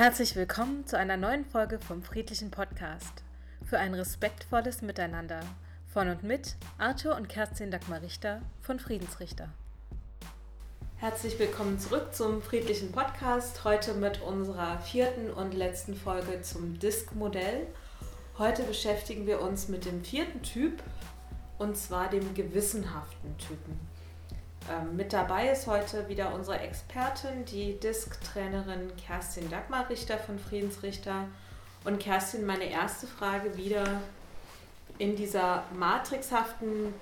Herzlich willkommen zu einer neuen Folge vom Friedlichen Podcast. Für ein respektvolles Miteinander von und mit Arthur und Kerstin Dagmar Richter von Friedensrichter. Herzlich willkommen zurück zum Friedlichen Podcast. Heute mit unserer vierten und letzten Folge zum Disk-Modell. Heute beschäftigen wir uns mit dem vierten Typ und zwar dem gewissenhaften Typen. Ähm, mit dabei ist heute wieder unsere Expertin, die Disk-Trainerin Kerstin Dagmar Richter von Friedensrichter. Und Kerstin, meine erste Frage wieder in dieser matrixhaften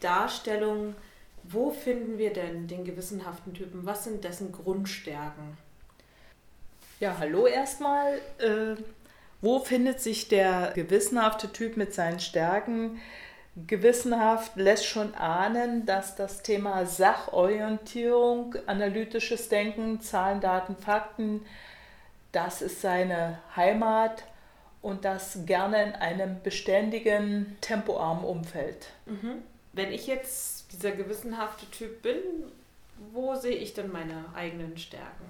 Darstellung. Wo finden wir denn den gewissenhaften Typen? Was sind dessen Grundstärken? Ja, hallo erstmal. Äh, wo findet sich der gewissenhafte Typ mit seinen Stärken? Gewissenhaft lässt schon ahnen, dass das Thema Sachorientierung, analytisches Denken, Zahlen, Daten, Fakten, das ist seine Heimat und das gerne in einem beständigen, tempoarmen Umfeld. Mhm. Wenn ich jetzt dieser gewissenhafte Typ bin, wo sehe ich denn meine eigenen Stärken?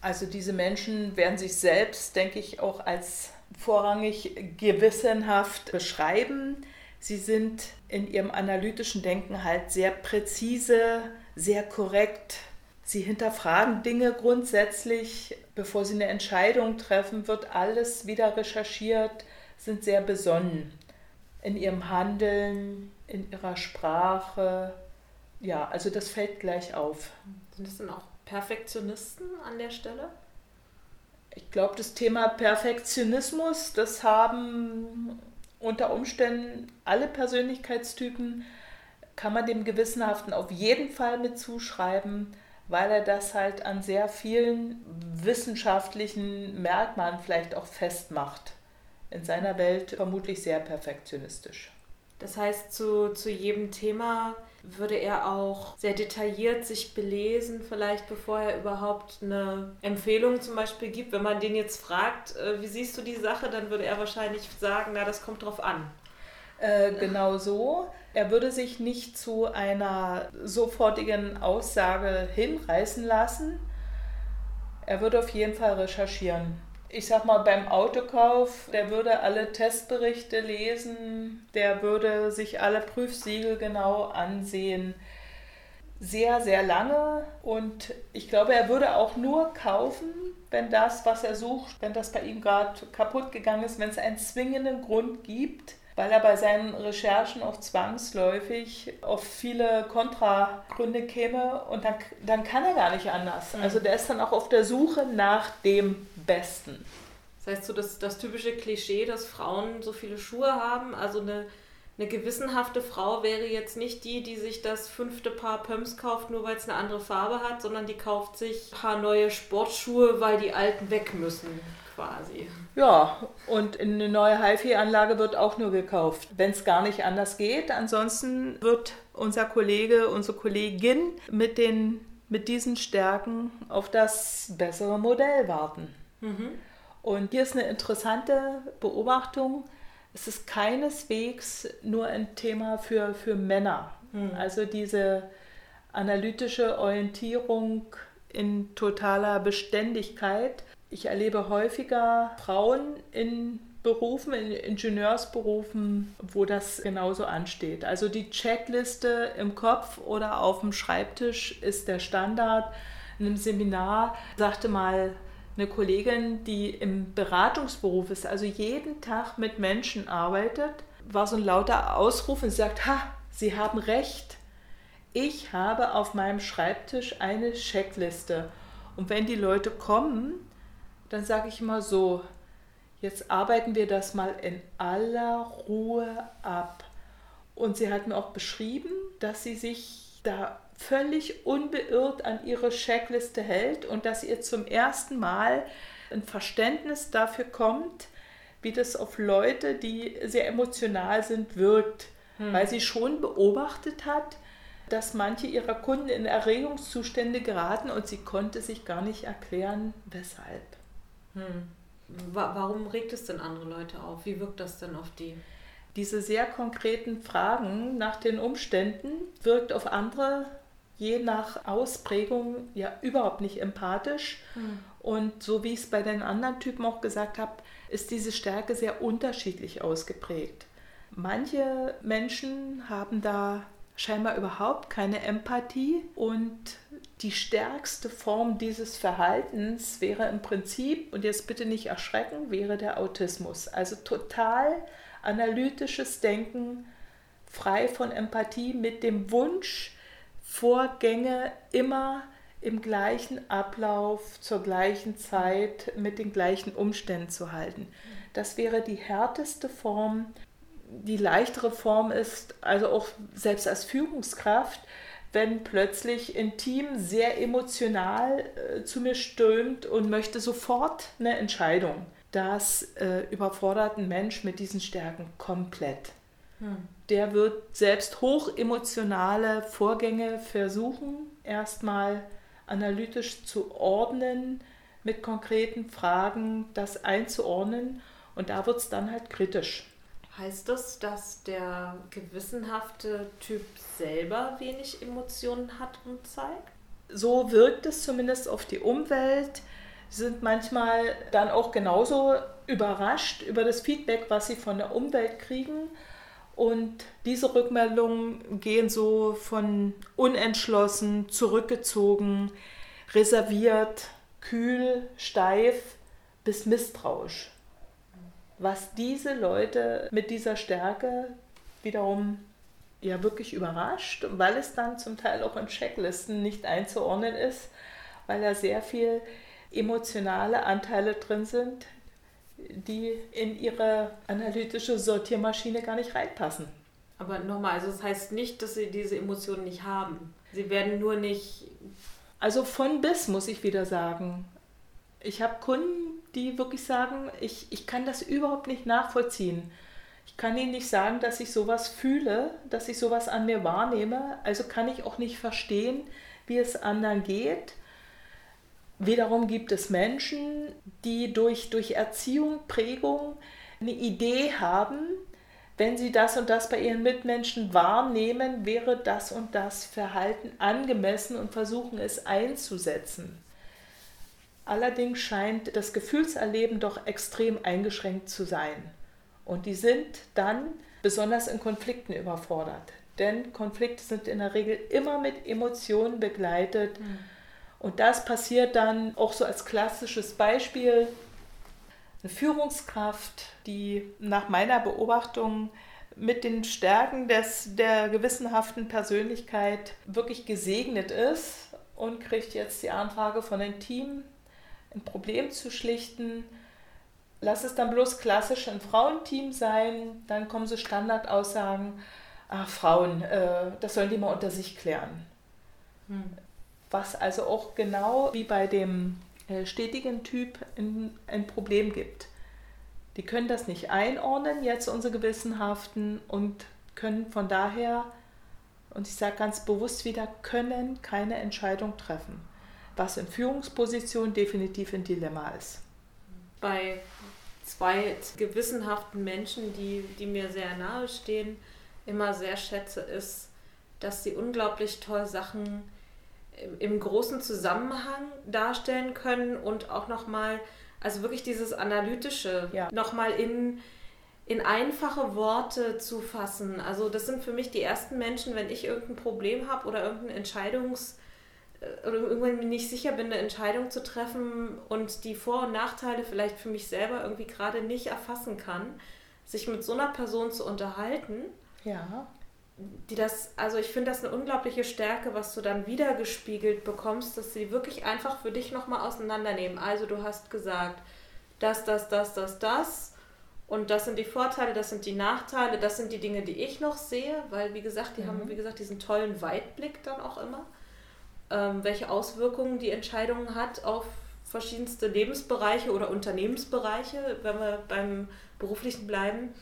Also diese Menschen werden sich selbst, denke ich, auch als vorrangig gewissenhaft beschreiben Sie sind in ihrem analytischen Denken halt sehr präzise, sehr korrekt. Sie hinterfragen Dinge grundsätzlich, bevor sie eine Entscheidung treffen, wird alles wieder recherchiert, sind sehr besonnen in ihrem Handeln, in ihrer Sprache. Ja, also das fällt gleich auf. Sind das denn auch Perfektionisten an der Stelle? Ich glaube, das Thema Perfektionismus, das haben unter Umständen alle Persönlichkeitstypen kann man dem Gewissenhaften auf jeden Fall mit zuschreiben, weil er das halt an sehr vielen wissenschaftlichen Merkmalen vielleicht auch festmacht. In seiner Welt vermutlich sehr perfektionistisch. Das heißt, zu, zu jedem Thema würde er auch sehr detailliert sich belesen, vielleicht bevor er überhaupt eine Empfehlung zum Beispiel gibt. Wenn man den jetzt fragt, äh, wie siehst du die Sache, dann würde er wahrscheinlich sagen, na, das kommt drauf an. Äh, genau so. Er würde sich nicht zu einer sofortigen Aussage hinreißen lassen. Er würde auf jeden Fall recherchieren ich sag mal, beim Autokauf, der würde alle Testberichte lesen, der würde sich alle Prüfsiegel genau ansehen. Sehr, sehr lange und ich glaube, er würde auch nur kaufen, wenn das, was er sucht, wenn das bei ihm gerade kaputt gegangen ist, wenn es einen zwingenden Grund gibt weil er bei seinen Recherchen auch zwangsläufig auf viele Kontragründe käme und dann, dann kann er gar nicht anders. Mhm. Also der ist dann auch auf der Suche nach dem Besten. Das heißt so das, das typische Klischee, dass Frauen so viele Schuhe haben, also eine eine gewissenhafte Frau wäre jetzt nicht die, die sich das fünfte Paar Pumps kauft, nur weil es eine andere Farbe hat, sondern die kauft sich ein paar neue Sportschuhe, weil die alten weg müssen, quasi. Ja, und eine neue HiFi-Anlage wird auch nur gekauft, wenn es gar nicht anders geht. Ansonsten wird unser Kollege, unsere Kollegin mit, den, mit diesen Stärken auf das bessere Modell warten. Mhm. Und hier ist eine interessante Beobachtung es ist keineswegs nur ein Thema für, für Männer. Mhm. Also diese analytische Orientierung in totaler Beständigkeit. Ich erlebe häufiger Frauen in Berufen, in Ingenieursberufen, wo das genauso ansteht. Also die Checkliste im Kopf oder auf dem Schreibtisch ist der Standard. In einem Seminar sagte mal eine Kollegin, die im Beratungsberuf ist, also jeden Tag mit Menschen arbeitet, war so ein lauter Ausruf und sie sagt, ha, Sie haben recht. Ich habe auf meinem Schreibtisch eine Checkliste. Und wenn die Leute kommen, dann sage ich immer so, jetzt arbeiten wir das mal in aller Ruhe ab. Und sie hat mir auch beschrieben, dass sie sich da völlig unbeirrt an ihre Checkliste hält und dass ihr zum ersten Mal ein Verständnis dafür kommt, wie das auf Leute, die sehr emotional sind, wirkt. Hm. Weil sie schon beobachtet hat, dass manche ihrer Kunden in Erregungszustände geraten und sie konnte sich gar nicht erklären, weshalb. Hm. Warum regt es denn andere Leute auf? Wie wirkt das denn auf die? Diese sehr konkreten Fragen nach den Umständen wirkt auf andere je nach Ausprägung ja überhaupt nicht empathisch. Mhm. Und so wie ich es bei den anderen Typen auch gesagt habe, ist diese Stärke sehr unterschiedlich ausgeprägt. Manche Menschen haben da scheinbar überhaupt keine Empathie und die stärkste Form dieses Verhaltens wäre im Prinzip, und jetzt bitte nicht erschrecken, wäre der Autismus. Also total analytisches Denken, frei von Empathie, mit dem Wunsch, Vorgänge immer im gleichen Ablauf, zur gleichen Zeit, mit den gleichen Umständen zu halten. Das wäre die härteste Form. Die leichtere Form ist, also auch selbst als Führungskraft, wenn plötzlich ein Team sehr emotional äh, zu mir stürmt und möchte sofort eine Entscheidung. Das äh, überfordert einen Mensch mit diesen Stärken komplett. Hm. Der wird selbst hochemotionale Vorgänge versuchen, erstmal analytisch zu ordnen, mit konkreten Fragen das einzuordnen. Und da wird es dann halt kritisch. Heißt das, dass der gewissenhafte Typ selber wenig Emotionen hat und zeigt? So wirkt es zumindest auf die Umwelt. Sie sind manchmal dann auch genauso überrascht über das Feedback, was sie von der Umwelt kriegen. Und diese Rückmeldungen gehen so von unentschlossen, zurückgezogen, reserviert, kühl, steif bis misstrauisch was diese Leute mit dieser Stärke wiederum ja wirklich überrascht, weil es dann zum Teil auch in Checklisten nicht einzuordnen ist, weil da sehr viel emotionale Anteile drin sind, die in ihre analytische Sortiermaschine gar nicht reinpassen. Aber nochmal, also das heißt nicht, dass sie diese Emotionen nicht haben. Sie werden nur nicht. Also von bis muss ich wieder sagen. Ich habe Kunden, die wirklich sagen, ich, ich kann das überhaupt nicht nachvollziehen. Ich kann ihnen nicht sagen, dass ich sowas fühle, dass ich sowas an mir wahrnehme. Also kann ich auch nicht verstehen, wie es anderen geht. Wiederum gibt es Menschen, die durch, durch Erziehung, Prägung eine Idee haben, wenn sie das und das bei ihren Mitmenschen wahrnehmen, wäre das und das Verhalten angemessen und versuchen es einzusetzen. Allerdings scheint das Gefühlserleben doch extrem eingeschränkt zu sein. Und die sind dann besonders in Konflikten überfordert. Denn Konflikte sind in der Regel immer mit Emotionen begleitet. Mhm. Und das passiert dann auch so als klassisches Beispiel. Eine Führungskraft, die nach meiner Beobachtung mit den Stärken des, der gewissenhaften Persönlichkeit wirklich gesegnet ist und kriegt jetzt die Anfrage von dem Team, ein Problem zu schlichten. Lass es dann bloß klassisch ein Frauenteam sein, dann kommen so Standardaussagen, ach Frauen, äh, das sollen die mal unter sich klären. Hm. Was also auch genau wie bei dem äh, stetigen Typ ein, ein Problem gibt. Die können das nicht einordnen, jetzt unsere Gewissenhaften, und können von daher, und ich sage ganz bewusst wieder, können keine Entscheidung treffen was in Führungspositionen definitiv ein Dilemma ist. Bei zwei gewissenhaften Menschen, die, die mir sehr nahe stehen, immer sehr schätze, ist, dass sie unglaublich toll Sachen im großen Zusammenhang darstellen können und auch nochmal, also wirklich dieses Analytische, ja. nochmal in, in einfache Worte zu fassen. Also das sind für mich die ersten Menschen, wenn ich irgendein Problem habe oder irgendein Entscheidungs- oder irgendwann nicht sicher bin, eine Entscheidung zu treffen und die Vor- und Nachteile vielleicht für mich selber irgendwie gerade nicht erfassen kann, sich mit so einer Person zu unterhalten. Ja. Die das, also ich finde das eine unglaubliche Stärke, was du dann wiedergespiegelt bekommst, dass sie wirklich einfach für dich nochmal auseinandernehmen. Also du hast gesagt, das, das, das, das, das. Und das sind die Vorteile, das sind die Nachteile, das sind die Dinge, die ich noch sehe, weil wie gesagt, die mhm. haben, wie gesagt, diesen tollen Weitblick dann auch immer welche Auswirkungen die Entscheidung hat auf verschiedenste Lebensbereiche oder Unternehmensbereiche, wenn wir beim beruflichen bleiben.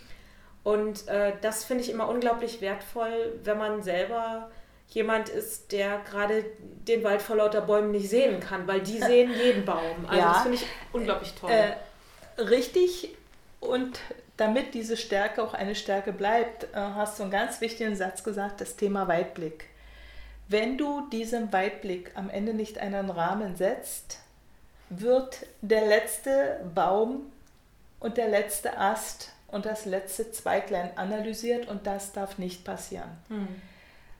Und äh, das finde ich immer unglaublich wertvoll, wenn man selber jemand ist, der gerade den Wald vor lauter Bäumen nicht sehen kann, weil die sehen jeden Baum. Also ja, das finde ich unglaublich toll. Äh, richtig. Und damit diese Stärke auch eine Stärke bleibt, äh, hast du einen ganz wichtigen Satz gesagt, das Thema Weitblick Wenn du diesem Weitblick am Ende nicht einen Rahmen setzt, wird der letzte Baum und der letzte Ast und das letzte Zweiglein analysiert und das darf nicht passieren. Hm.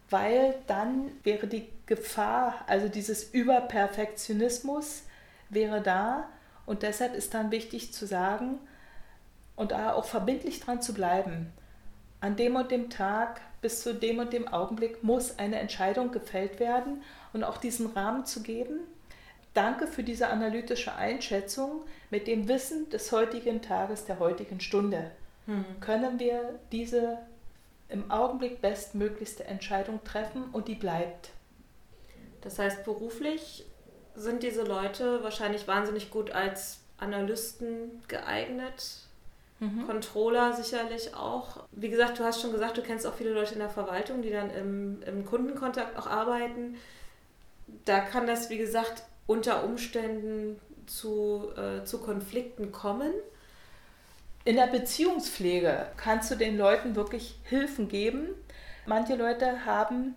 Weil dann wäre die Gefahr, also dieses Überperfektionismus wäre da und deshalb ist dann wichtig zu sagen und da auch verbindlich dran zu bleiben. An dem und dem Tag bis zu dem und dem Augenblick muss eine Entscheidung gefällt werden und auch diesen Rahmen zu geben Danke für diese analytische Einschätzung. Mit dem Wissen des heutigen Tages, der heutigen Stunde, hm. können wir diese im Augenblick bestmöglichste Entscheidung treffen und die bleibt. Das heißt, beruflich sind diese Leute wahrscheinlich wahnsinnig gut als Analysten geeignet. Mhm. Controller sicherlich auch. Wie gesagt, du hast schon gesagt, du kennst auch viele Leute in der Verwaltung, die dann im, im Kundenkontakt auch arbeiten. Da kann das, wie gesagt, unter Umständen zu, äh, zu Konflikten kommen? In der Beziehungspflege kannst du den Leuten wirklich Hilfen geben. Manche Leute haben,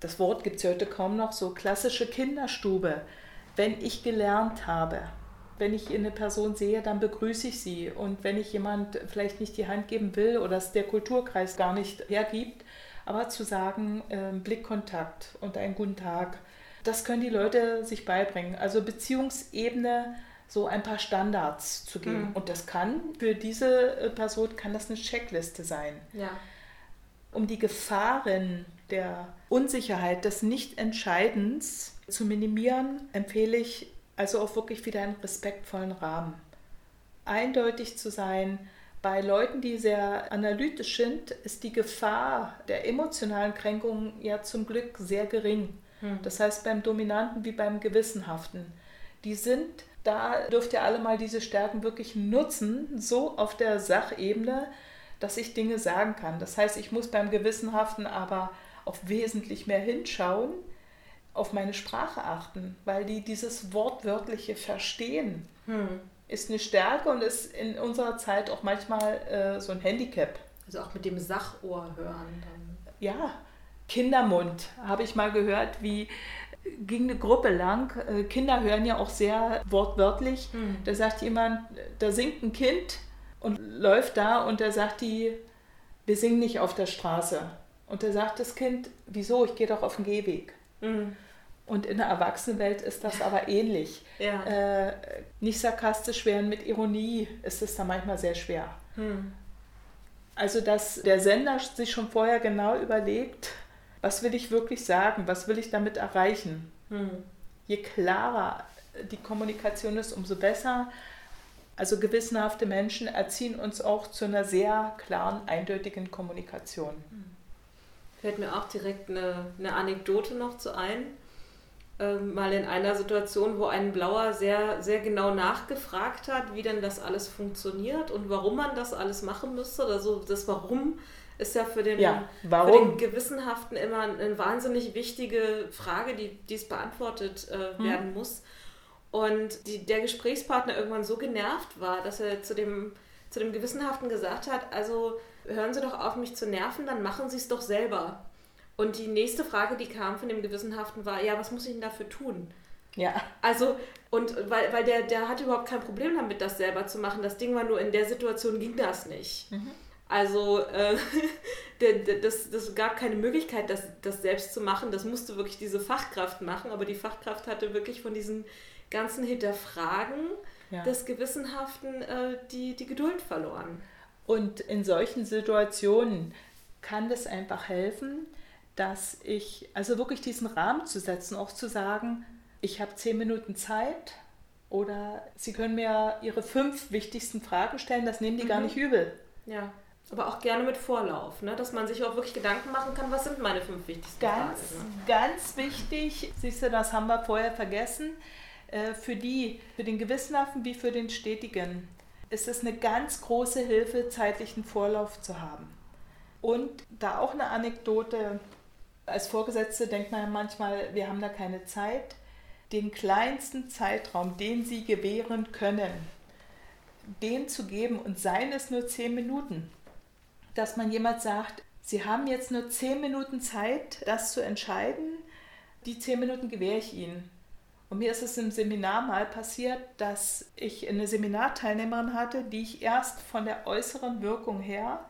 das Wort gibt es heute kaum noch, so klassische Kinderstube. Wenn ich gelernt habe, wenn ich eine Person sehe, dann begrüße ich sie. Und wenn ich jemand vielleicht nicht die Hand geben will oder es der Kulturkreis gar nicht hergibt, aber zu sagen, äh, Blickkontakt und einen guten Tag das können die Leute sich beibringen. Also Beziehungsebene so ein paar Standards zu geben. Mhm. Und das kann für diese äh, Person kann das eine Checkliste sein. Ja. Um die Gefahren der Unsicherheit, des Nichtentscheidens zu minimieren, empfehle ich also auch wirklich wieder einen respektvollen Rahmen. Eindeutig zu sein, bei Leuten, die sehr analytisch sind, ist die Gefahr der emotionalen Kränkung ja zum Glück sehr gering. Hm. Das heißt, beim Dominanten wie beim Gewissenhaften. Die sind, da dürft ihr alle mal diese Stärken wirklich nutzen, so auf der Sachebene, dass ich Dinge sagen kann. Das heißt, ich muss beim Gewissenhaften aber auf wesentlich mehr hinschauen, auf meine Sprache achten, weil die dieses Wortwörtliche verstehen. Hm. Ist eine Stärke und ist in unserer Zeit auch manchmal äh, so ein Handicap. Also auch mit dem Sachohr hören dann. Ja, Kindermund, habe ich mal gehört, wie ging eine Gruppe lang. Äh, Kinder hören ja auch sehr wortwörtlich. Mhm. Da sagt jemand, da singt ein Kind und läuft da und da sagt die, wir singen nicht auf der Straße. Und da sagt das Kind, wieso, ich gehe doch auf den Gehweg. Mhm. Und in der Erwachsenenwelt ist das aber ähnlich. Ja. Äh, nicht sarkastisch werden, mit Ironie ist es da manchmal sehr schwer. Mhm. Also, dass der Sender sich schon vorher genau überlegt, was will ich wirklich sagen, was will ich damit erreichen. Hm. Je klarer die Kommunikation ist, umso besser. Also gewissenhafte Menschen erziehen uns auch zu einer sehr klaren, eindeutigen Kommunikation. Hm. Fällt mir auch direkt eine, eine Anekdote noch zu ein. Ähm, mal in einer Situation, wo ein Blauer sehr, sehr genau nachgefragt hat, wie denn das alles funktioniert und warum man das alles machen müsste. Also das Warum ist ja für den, ja, für den Gewissenhaften immer eine wahnsinnig wichtige Frage, die dies beantwortet äh, hm. werden muss. Und die, der Gesprächspartner irgendwann so genervt war, dass er zu dem, zu dem Gewissenhaften gesagt hat, also hören Sie doch auf, mich zu nerven, dann machen Sie es doch selber. Und die nächste Frage, die kam von dem Gewissenhaften, war, ja, was muss ich denn dafür tun? Ja. Also, und weil, weil der, der hatte überhaupt kein Problem damit, das selber zu machen. Das Ding war nur, in der Situation ging das nicht. Mhm. Also äh, das, das gab keine Möglichkeit, das, das selbst zu machen. Das musste wirklich diese Fachkraft machen. Aber die Fachkraft hatte wirklich von diesen ganzen Hinterfragen ja. des Gewissenhaften äh, die, die Geduld verloren. Und in solchen Situationen kann das einfach helfen, dass ich, also wirklich diesen Rahmen zu setzen, auch zu sagen, ich habe zehn Minuten Zeit oder Sie können mir Ihre fünf wichtigsten Fragen stellen, das nehmen die mhm. gar nicht übel. Ja. Aber auch gerne mit Vorlauf, ne? dass man sich auch wirklich Gedanken machen kann, was sind meine fünf wichtigsten ganz, Fragen. Ne? Ganz wichtig, siehst du, das haben wir vorher vergessen, äh, für die, für den Gewissenhaften wie für den Stetigen, ist es eine ganz große Hilfe, zeitlichen Vorlauf zu haben. Und da auch eine Anekdote, als Vorgesetzte denkt man manchmal, wir haben da keine Zeit. Den kleinsten Zeitraum, den Sie gewähren können, den zu geben und seien es nur zehn Minuten dass man jemand sagt, Sie haben jetzt nur zehn Minuten Zeit, das zu entscheiden. die zehn Minuten gewähre ich Ihnen. Und mir ist es im Seminar mal passiert, dass ich eine Seminarteilnehmerin hatte, die ich erst von der äußeren Wirkung her,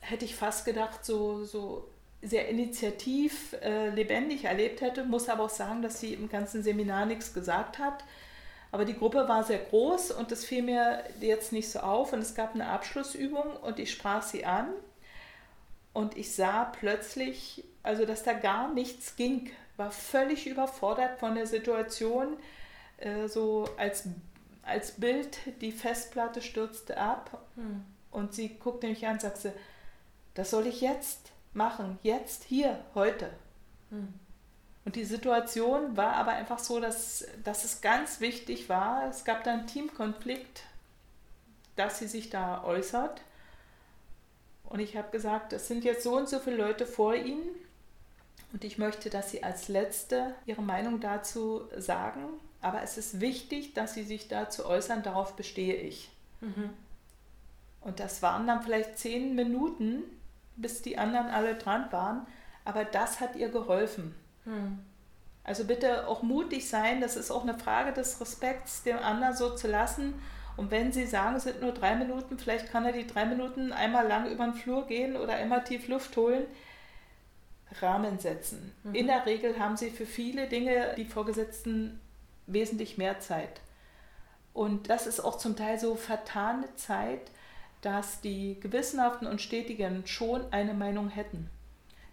hätte ich fast gedacht, so, so sehr initiativ, äh, lebendig erlebt hätte. Muss aber auch sagen, dass sie im ganzen Seminar nichts gesagt hat. Aber die Gruppe war sehr groß und das fiel mir jetzt nicht so auf. Und es gab eine Abschlussübung und ich sprach sie an. Und ich sah plötzlich, also dass da gar nichts ging war völlig überfordert von der Situation. Äh, so als, als Bild, die Festplatte stürzte ab hm. und sie guckte mich an und sagte, das soll ich jetzt machen, jetzt, hier, heute. Hm. Und die Situation war aber einfach so, dass, dass es ganz wichtig war, es gab dann einen Teamkonflikt, dass sie sich da äußert. Und ich habe gesagt, es sind jetzt so und so viele Leute vor Ihnen und ich möchte, dass Sie als Letzte Ihre Meinung dazu sagen. Aber es ist wichtig, dass Sie sich dazu äußern. Darauf bestehe ich. Mhm. Und das waren dann vielleicht zehn Minuten, bis die anderen alle dran waren. Aber das hat ihr geholfen. Mhm. Also bitte auch mutig sein. Das ist auch eine Frage des Respekts, dem anderen so zu lassen. Und wenn Sie sagen, es sind nur drei Minuten, vielleicht kann er die drei Minuten einmal lang über den Flur gehen oder einmal tief Luft holen. Rahmen setzen. Mhm. In der Regel haben sie für viele Dinge die Vorgesetzten wesentlich mehr Zeit. Und das ist auch zum Teil so vertane Zeit, dass die Gewissenhaften und Stetigen schon eine Meinung hätten.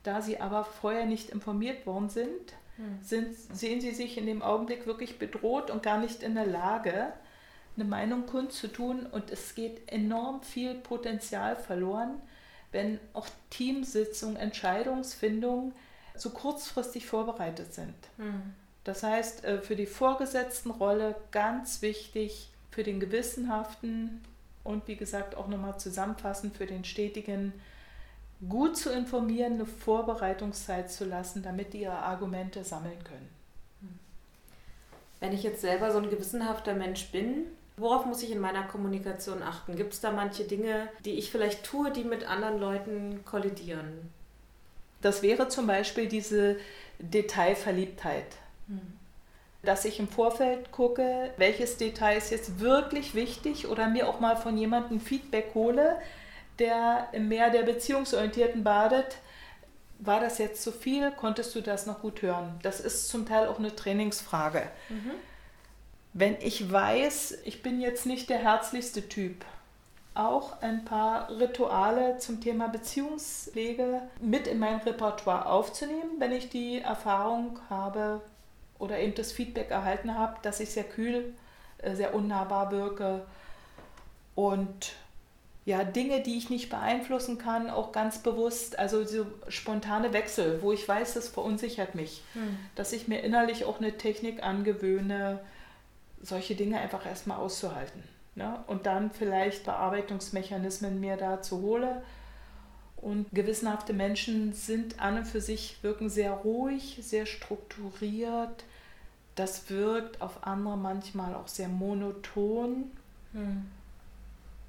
Da sie aber vorher nicht informiert worden sind, mhm. sind, sehen sie sich in dem Augenblick wirklich bedroht und gar nicht in der Lage, eine Meinung kundzutun. Und es geht enorm viel Potenzial verloren, wenn auch Teamsitzungen, Entscheidungsfindungen so kurzfristig vorbereitet sind. Mhm. Das heißt, äh, für die Vorgesetztenrolle ganz wichtig, für den Gewissenhaften und wie gesagt auch nochmal zusammenfassend für den Stetigen, gut zu informieren, eine Vorbereitungszeit zu lassen, damit die ihre Argumente sammeln können. Wenn ich jetzt selber so ein gewissenhafter Mensch bin, Worauf muss ich in meiner Kommunikation achten? Gibt es da manche Dinge, die ich vielleicht tue, die mit anderen Leuten kollidieren? Das wäre zum Beispiel diese Detailverliebtheit. Hm. Dass ich im Vorfeld gucke, welches Detail ist jetzt wirklich wichtig oder mir auch mal von jemandem Feedback hole, der im Meer der Beziehungsorientierten badet. War das jetzt zu viel? Konntest du das noch gut hören? Das ist zum Teil auch eine Trainingsfrage. Mhm wenn ich weiß, ich bin jetzt nicht der herzlichste Typ, auch ein paar Rituale zum Thema Beziehungspflege mit in mein Repertoire aufzunehmen, wenn ich die Erfahrung habe oder eben das Feedback erhalten habe, dass ich sehr kühl, äh, sehr unnahbar wirke und ja, Dinge, die ich nicht beeinflussen kann, auch ganz bewusst, also so spontane Wechsel, wo ich weiß, das verunsichert mich, hm. dass ich mir innerlich auch eine Technik angewöhne, solche Dinge einfach erstmal auszuhalten. Ne? Und dann vielleicht Bearbeitungsmechanismen mir dazu hole. Und gewissenhafte Menschen sind an und für sich, wirken sehr ruhig, sehr strukturiert. Das wirkt auf andere manchmal auch sehr monoton. Hm.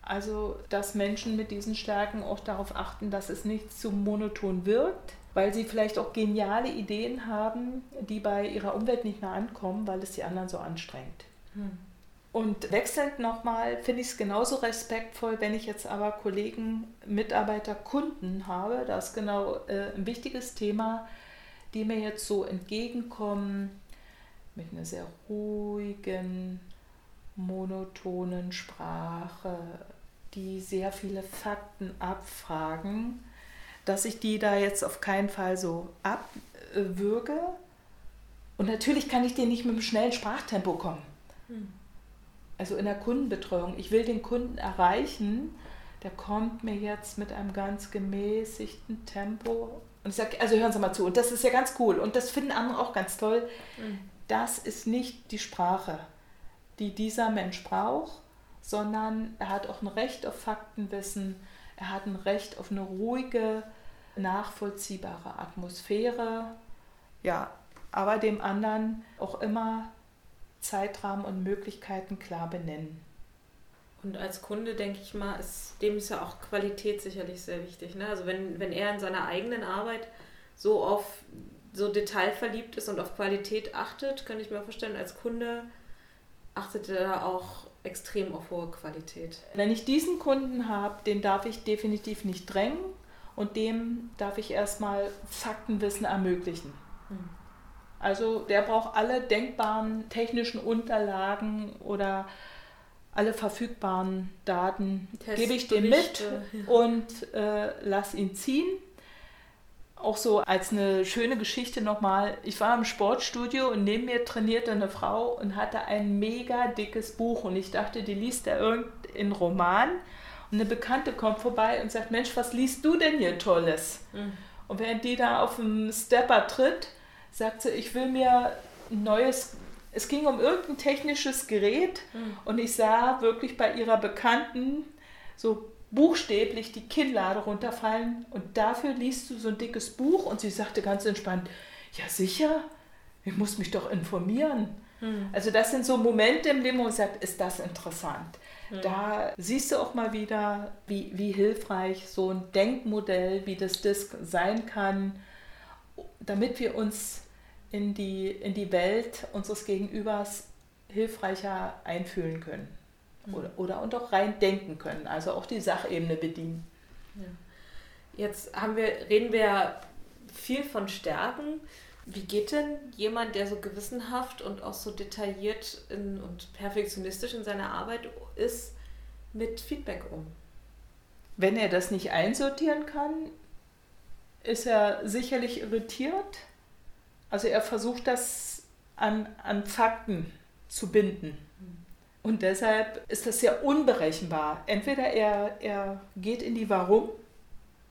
Also, dass Menschen mit diesen Stärken auch darauf achten, dass es nicht zu monoton wirkt, weil sie vielleicht auch geniale Ideen haben, die bei ihrer Umwelt nicht mehr ankommen, weil es die anderen so anstrengt. Hm. Und wechselnd nochmal finde ich es genauso respektvoll, wenn ich jetzt aber Kollegen, Mitarbeiter, Kunden habe. Das ist genau äh, ein wichtiges Thema, die mir jetzt so entgegenkommen mit einer sehr ruhigen, monotonen Sprache, die sehr viele Fakten abfragen, dass ich die da jetzt auf keinen Fall so abwürge. Und natürlich kann ich dir nicht mit einem schnellen Sprachtempo kommen. Also in der Kundenbetreuung. Ich will den Kunden erreichen, der kommt mir jetzt mit einem ganz gemäßigten Tempo. Und ich sage, also hören Sie mal zu. Und das ist ja ganz cool. Und das finden andere auch ganz toll. Mhm. Das ist nicht die Sprache, die dieser Mensch braucht, sondern er hat auch ein Recht auf Faktenwissen. Er hat ein Recht auf eine ruhige, nachvollziehbare Atmosphäre. Ja, aber dem anderen auch immer Zeitrahmen und Möglichkeiten klar benennen. Und als Kunde denke ich mal, ist, dem ist ja auch Qualität sicherlich sehr wichtig. Ne? Also wenn, wenn er in seiner eigenen Arbeit so auf so detailverliebt ist und auf Qualität achtet, könnte ich mir vorstellen, als Kunde achtet er da auch extrem auf hohe Qualität. Wenn ich diesen Kunden habe, den darf ich definitiv nicht drängen und dem darf ich erstmal Faktenwissen ermöglichen. Hm. Also der braucht alle denkbaren technischen Unterlagen oder alle verfügbaren Daten, gebe ich dem mit und äh, lass ihn ziehen auch so als eine schöne Geschichte nochmal. Ich war im Sportstudio und neben mir trainierte eine Frau und hatte ein mega dickes Buch und ich dachte, die liest da irgendeinen Roman und eine Bekannte kommt vorbei und sagt, Mensch, was liest du denn hier Tolles? Mhm. Und während die da auf dem Stepper tritt, sagt sie, ich will mir ein neues, es ging um irgendein technisches Gerät mhm. und ich sah wirklich bei ihrer Bekannten so buchstäblich die Kinnlade runterfallen und dafür liest du so ein dickes Buch und sie sagte ganz entspannt, ja sicher, ich muss mich doch informieren. Hm. Also das sind so Momente im Leben, wo man sagt, ist das interessant. Hm. Da siehst du auch mal wieder, wie, wie hilfreich so ein Denkmodell wie das DISC sein kann, damit wir uns in die, in die Welt unseres Gegenübers hilfreicher einfühlen können. Mhm. Oder, oder und auch rein denken können, also auch die Sachebene bedienen. Ja. Jetzt haben wir, reden wir viel von Stärken. Wie geht denn jemand, der so gewissenhaft und auch so detailliert in, und perfektionistisch in seiner Arbeit ist, mit Feedback um? Wenn er das nicht einsortieren kann, ist er sicherlich irritiert. Also er versucht das an, an Fakten zu binden. Und deshalb ist das sehr unberechenbar. Entweder er, er geht in die Warum.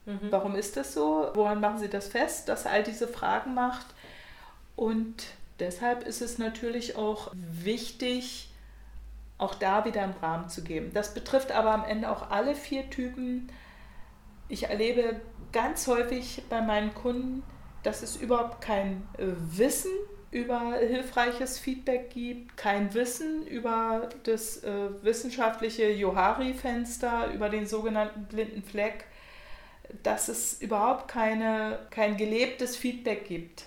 Mhm. Warum ist das so? Woran machen Sie das fest, dass er all diese Fragen macht? Und deshalb ist es natürlich auch wichtig, auch da wieder einen Rahmen zu geben. Das betrifft aber am Ende auch alle vier Typen. Ich erlebe ganz häufig bei meinen Kunden, dass es überhaupt kein Wissen über hilfreiches Feedback gibt, kein Wissen über das äh, wissenschaftliche Johari-Fenster, über den sogenannten blinden Fleck, dass es überhaupt keine, kein gelebtes Feedback gibt.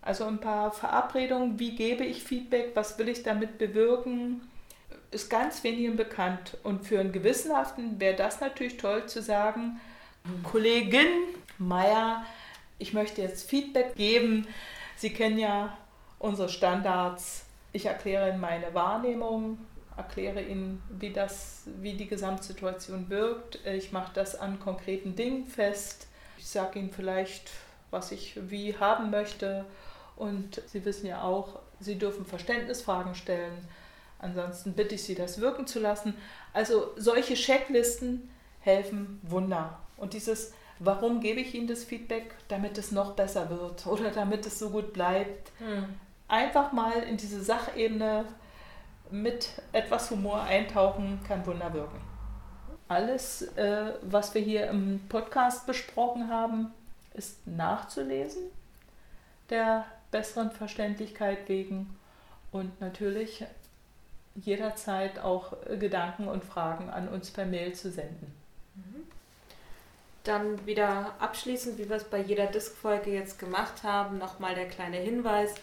Also ein paar Verabredungen, wie gebe ich Feedback, was will ich damit bewirken, ist ganz wenigen bekannt. Und für einen Gewissenhaften wäre das natürlich toll zu sagen, Kollegin Meier, ich möchte jetzt Feedback geben. Sie kennen ja unsere Standards. Ich erkläre Ihnen meine Wahrnehmung, erkläre Ihnen, wie, das, wie die Gesamtsituation wirkt. Ich mache das an konkreten Dingen fest. Ich sage Ihnen vielleicht, was ich wie haben möchte. Und Sie wissen ja auch, Sie dürfen Verständnisfragen stellen. Ansonsten bitte ich Sie, das wirken zu lassen. Also solche Checklisten helfen Wunder. Und dieses, warum gebe ich Ihnen das Feedback? Damit es noch besser wird oder damit es so gut bleibt. Hm einfach mal in diese Sachebene mit etwas Humor eintauchen, kann Wunder wirken. Alles, äh, was wir hier im Podcast besprochen haben, ist nachzulesen, der besseren Verständlichkeit wegen und natürlich jederzeit auch Gedanken und Fragen an uns per Mail zu senden. Mhm. Dann wieder abschließend, wie wir es bei jeder Disk-Folge jetzt gemacht haben, nochmal der kleine Hinweis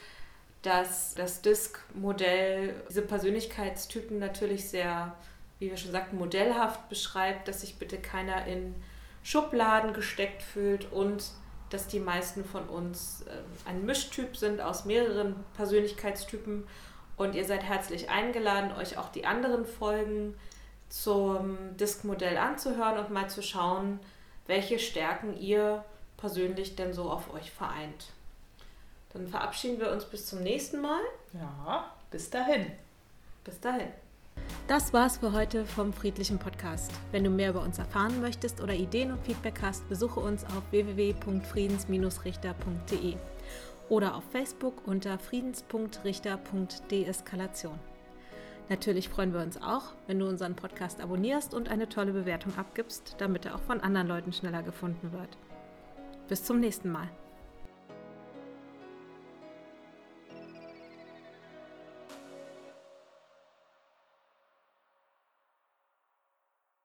dass das Disk-Modell diese Persönlichkeitstypen natürlich sehr, wie wir schon sagten, modellhaft beschreibt, dass sich bitte keiner in Schubladen gesteckt fühlt und dass die meisten von uns äh, ein Mischtyp sind aus mehreren Persönlichkeitstypen. Und ihr seid herzlich eingeladen, euch auch die anderen Folgen zum Disk-Modell anzuhören und mal zu schauen, welche Stärken ihr persönlich denn so auf euch vereint. Dann verabschieden wir uns bis zum nächsten Mal. Ja, bis dahin. Bis dahin. Das war's für heute vom Friedlichen Podcast. Wenn du mehr über uns erfahren möchtest oder Ideen und Feedback hast, besuche uns auf www.friedens-richter.de oder auf Facebook unter friedens.richter.deeskalation. Natürlich freuen wir uns auch, wenn du unseren Podcast abonnierst und eine tolle Bewertung abgibst, damit er auch von anderen Leuten schneller gefunden wird. Bis zum nächsten Mal.